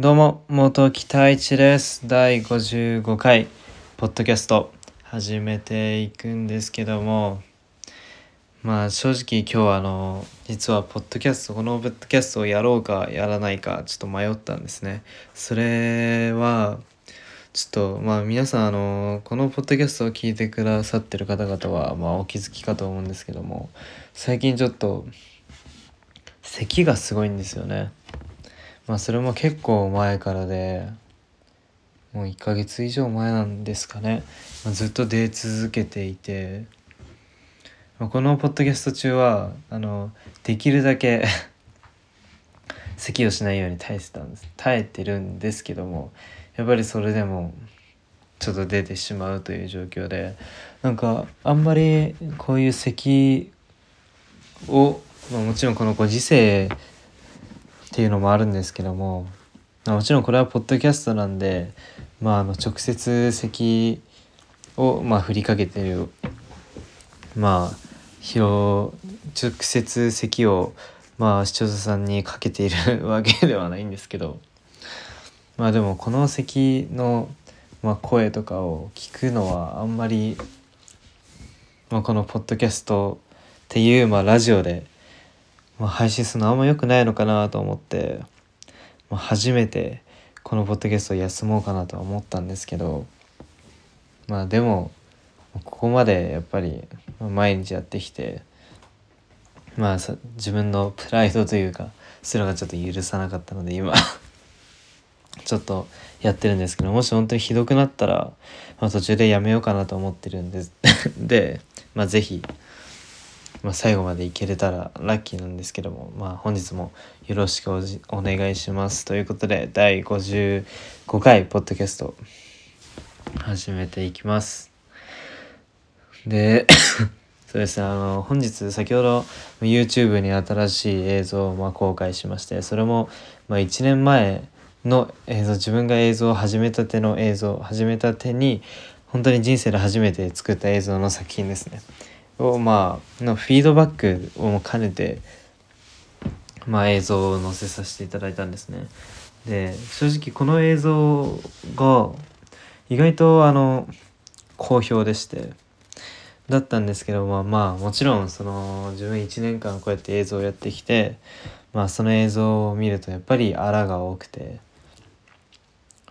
どうも、元木太一です。第55回、ポッドキャスト、始めていくんですけども、まあ正直今日はあの、実はポッドキャスト、このポッドキャストをやろうかやらないか、ちょっと迷ったんですね。それは、ちょっとまあ皆さんあの、このポッドキャストを聞いてくださってる方々は、まあお気づきかと思うんですけども、最近ちょっと、咳がすごいんですよね。まあそれも結構前からでもう1ヶ月以上前なんですかね、まあ、ずっと出続けていて、まあ、このポッドキャスト中はあのできるだけ 咳をしないように耐えてたんです。耐えてるんですけどもやっぱりそれでもちょっと出てしまうという状況でなんかあんまりこういう咳を、まあ、もちろんこのご時世っていうのもあるんですけどももちろんこれはポッドキャストなんで、まあ、あの直接咳を、まあ、振りかけてるまあ広直接咳を、まあ、視聴者さんにかけているわけではないんですけどまあでもこの咳の、まあ、声とかを聞くのはあんまり、まあ、このポッドキャストっていう、まあ、ラジオでまあ、配信するのあんま良くないのかなと思って、まあ、初めてこのポッドキャストを休もうかなとは思ったんですけどまあでもここまでやっぱり毎日やってきてまあ自分のプライドというかそういうのがちょっと許さなかったので今 ちょっとやってるんですけどもし本当にひどくなったら、まあ、途中でやめようかなと思ってるんです。でまあ是非まあ、最後までいけれたらラッキーなんですけども、まあ、本日もよろしくおじお願いします。ということで、第55回ポッドキャスト始めていきます。で、そうですね、あの、本日先ほど YouTube に新しい映像をま公開しまして、それもま1年前の映像、自分が映像を始めたての映像、始めたてに、本当に人生で初めて作った映像の作品ですね。をまあのフィードバックを兼ねて、まあ、映像を載せさせていただいたんですね。で正直この映像が意外とあの好評でしてだったんですけどまあまあもちろんその自分1年間こうやって映像をやってきてまあその映像を見るとやっぱりあらが多くて。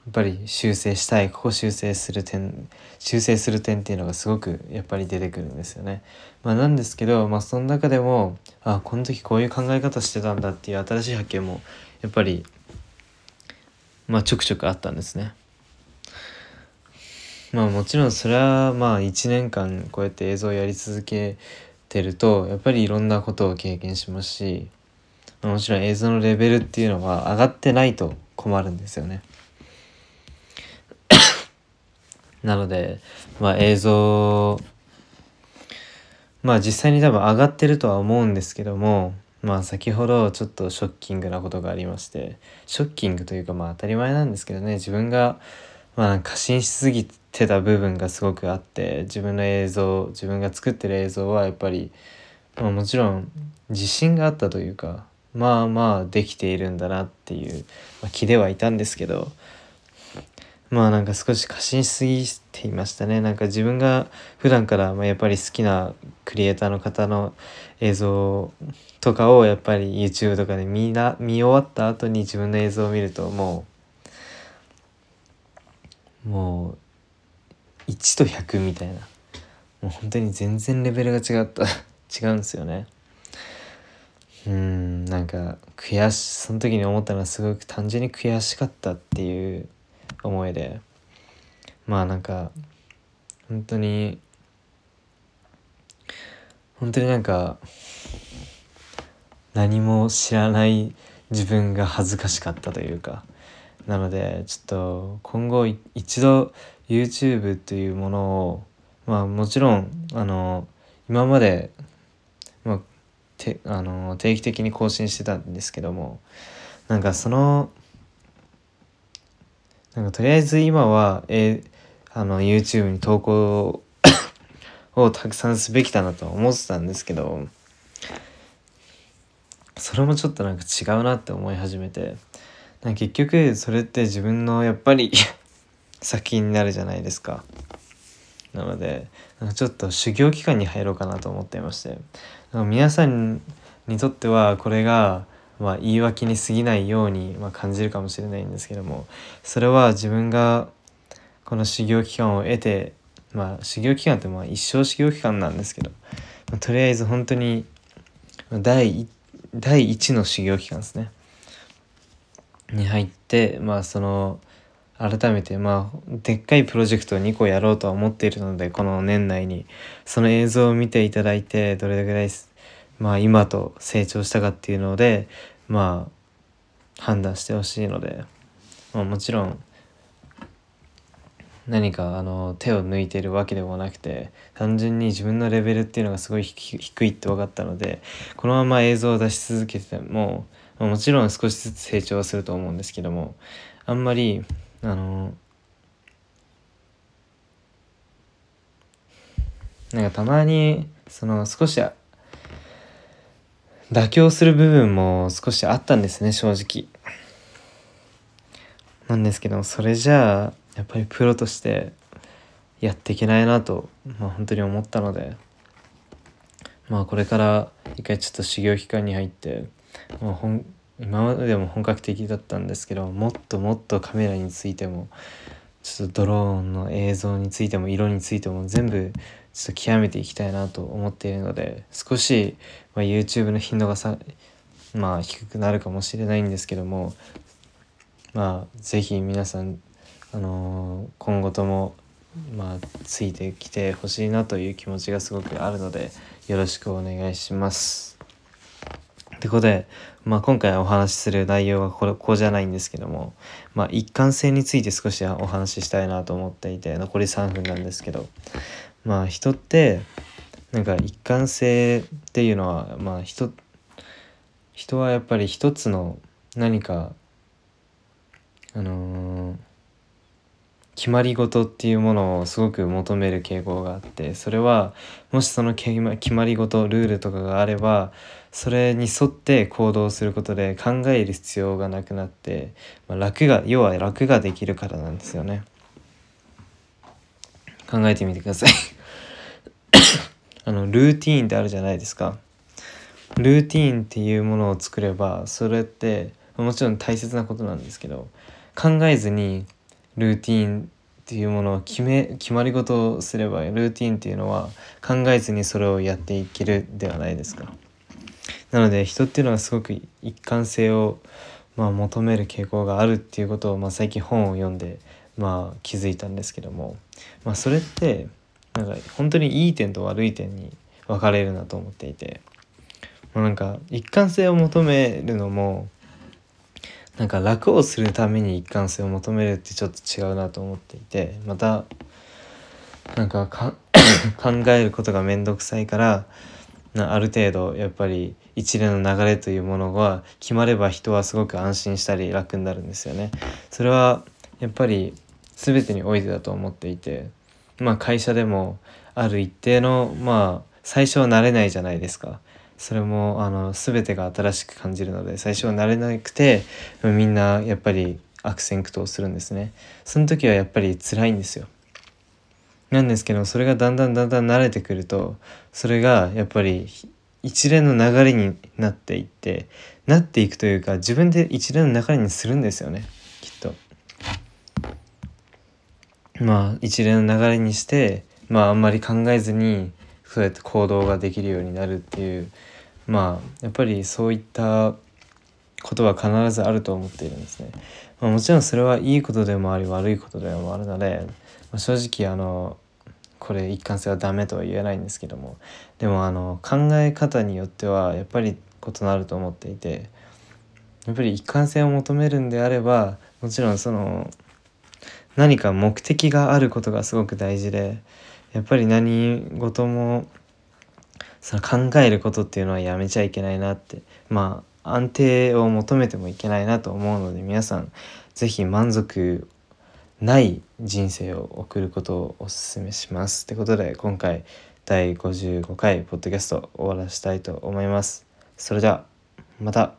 やっぱり修正したいここ修正する点修正する点っていうのがすごくやっぱり出てくるんですよね。まあ、なんですけど、まあ、その中でもあこの時こういう考え方してたんだっていう新しい発見もやっぱり、まあ、ちょくちょくあったんですね。まあもちろんそれはまあ1年間こうやって映像をやり続けてるとやっぱりいろんなことを経験しますし、まあ、もちろん映像のレベルっていうのは上がってないと困るんですよね。なので、まあ映像、まあ実際に多分上がってるとは思うんですけども、まあ先ほどちょっとショッキングなことがありまして、ショッキングというかまあ当たり前なんですけどね、自分がまあ過信しすぎてた部分がすごくあって、自分の映像、自分が作ってる映像はやっぱり、まあもちろん自信があったというか、まあまあできているんだなっていう、まあ、気ではいたんですけど、まあなんか少し過信しすぎていましたね。なんか自分が普段からまあやっぱり好きなクリエイターの方の映像とかをやっぱり YouTube とかで見な見終わった後に自分の映像を見るともうもう1と100みたいなもう本当に全然レベルが違った違うんですよね。うんなんか悔しその時に思ったのはすごく単純に悔しかったっていう思いでまあなんか本当に本当になんか何も知らない自分が恥ずかしかったというか。なのでちょっと今後一度 YouTube というものをまあもちろんあの今まで、まあ、てあの定期的に更新してたんですけどもなんかそのなんかとりあえず今は、えあの YouTube に投稿 をたくさんすべきだなと思ってたんですけどそれもちょっとなんか違うなって思い始めてなんか結局それって自分のやっぱり 作品になるじゃないですか。なのでなんかちょっと修行期間に入ろうかなと思っていましてなんか皆さんにとってはこれがまあ、言い訳に過ぎないように、まあ、感じるかもしれないんですけどもそれは自分がこの修行期間を得てまあ修行期間ってまあ一生修行期間なんですけど、まあ、とりあえず本当に第第一の修行期間ですね。に入ってまあその改めてまあでっかいプロジェクトを2個やろうとは思っているのでこの年内に。その映像を見ていただいてどれぐらいまあ今と成長したかっていうのでまあ判断してほしいので、まあ、もちろん何かあの手を抜いてるわけでもなくて単純に自分のレベルっていうのがすごい低いって分かったのでこのまま映像を出し続けてももちろん少しずつ成長はすると思うんですけどもあんまりあのなんかたまにその少し妥協する部分も少しあったんですね正直。なんですけどそれじゃあやっぱりプロとしてやっていけないなと、まあ、本当に思ったのでまあこれから一回ちょっと修行期間に入ってもう本今までも本格的だったんですけどもっともっとカメラについてもちょっとドローンの映像についても色についても全部ちょっと極めていきたいなと思っているので少し、ま、YouTube の頻度がさまあ低くなるかもしれないんですけどもまあ是非皆さん、あのー、今後ともまあついてきてほしいなという気持ちがすごくあるのでよろしくお願いします。ってことで、まあ、今回お話しする内容はこれこうじゃないんですけども、まあ、一貫性について少しお話ししたいなと思っていて残り3分なんですけどまあ人ってなんか一貫性っていうのはまあ人人はやっぱり一つの何かあのー、決まり事っていうものをすごく求める傾向があってそれはもしその決まり事ルールとかがあればそれに沿って行動することで考える必要がなくなって、まあ、楽が要は楽ができるからなんですよね。考えてみてください あのルーティーンってあるじゃないですかルーティーンっていうものを作ればそれってもちろん大切なことなんですけど考えずにルーティーンっていうものを決め決まり事をすればルーティンっていうのは考えずにそれをやっていけるではないですか。なので人っていうのはすごく一貫性をまあ求める傾向があるっていうことをまあ最近本を読んでまあ気づいたんですけどもまあそれってなんか本当にいい点と悪い点に分かれるなと思っていて、まあ、なんか一貫性を求めるのもなんか楽をするために一貫性を求めるってちょっと違うなと思っていてまたなんか 考えることが面倒くさいからある程度やっぱり一連の流れというものが決まれば人はすごく安心したり楽になるんですよね。それはやっぱり全てにおいてだと思っていてまあ会社でもある一定のまあ最初は慣れないじゃないですか。それもあの全てが新しく感じるので最初は慣れなくてみんなやっぱり悪戦苦闘するんですね。その時はやっぱり辛いんですよ。なんですけどそれがだんだんだんだん慣れてくるとそれがやっぱり一連の流れになっていってなっていくというか自分で一連の流れにするんですよねきっと。まあ一連の流れにしてまああんまり考えずにそうやって行動ができるようになるっていうまあやっぱりそういったことは必ずあると思っているんですね。まあ、もちろんそれはいいことでもあり悪いことでもあるので、まあ、正直あのこれ一貫性はダメとは言えないんですけどもでもあの考え方によってはやっぱり異なると思っていてやっぱり一貫性を求めるんであればもちろんその何か目的があることがすごく大事でやっぱり何事もその考えることっていうのはやめちゃいけないなってまあ安定を求めてもいけないなと思うので皆さん是非満足ない人生を送ることをお勧めします。ってことで今回第55回ポッドキャスト終わらしたいと思います。それではまた。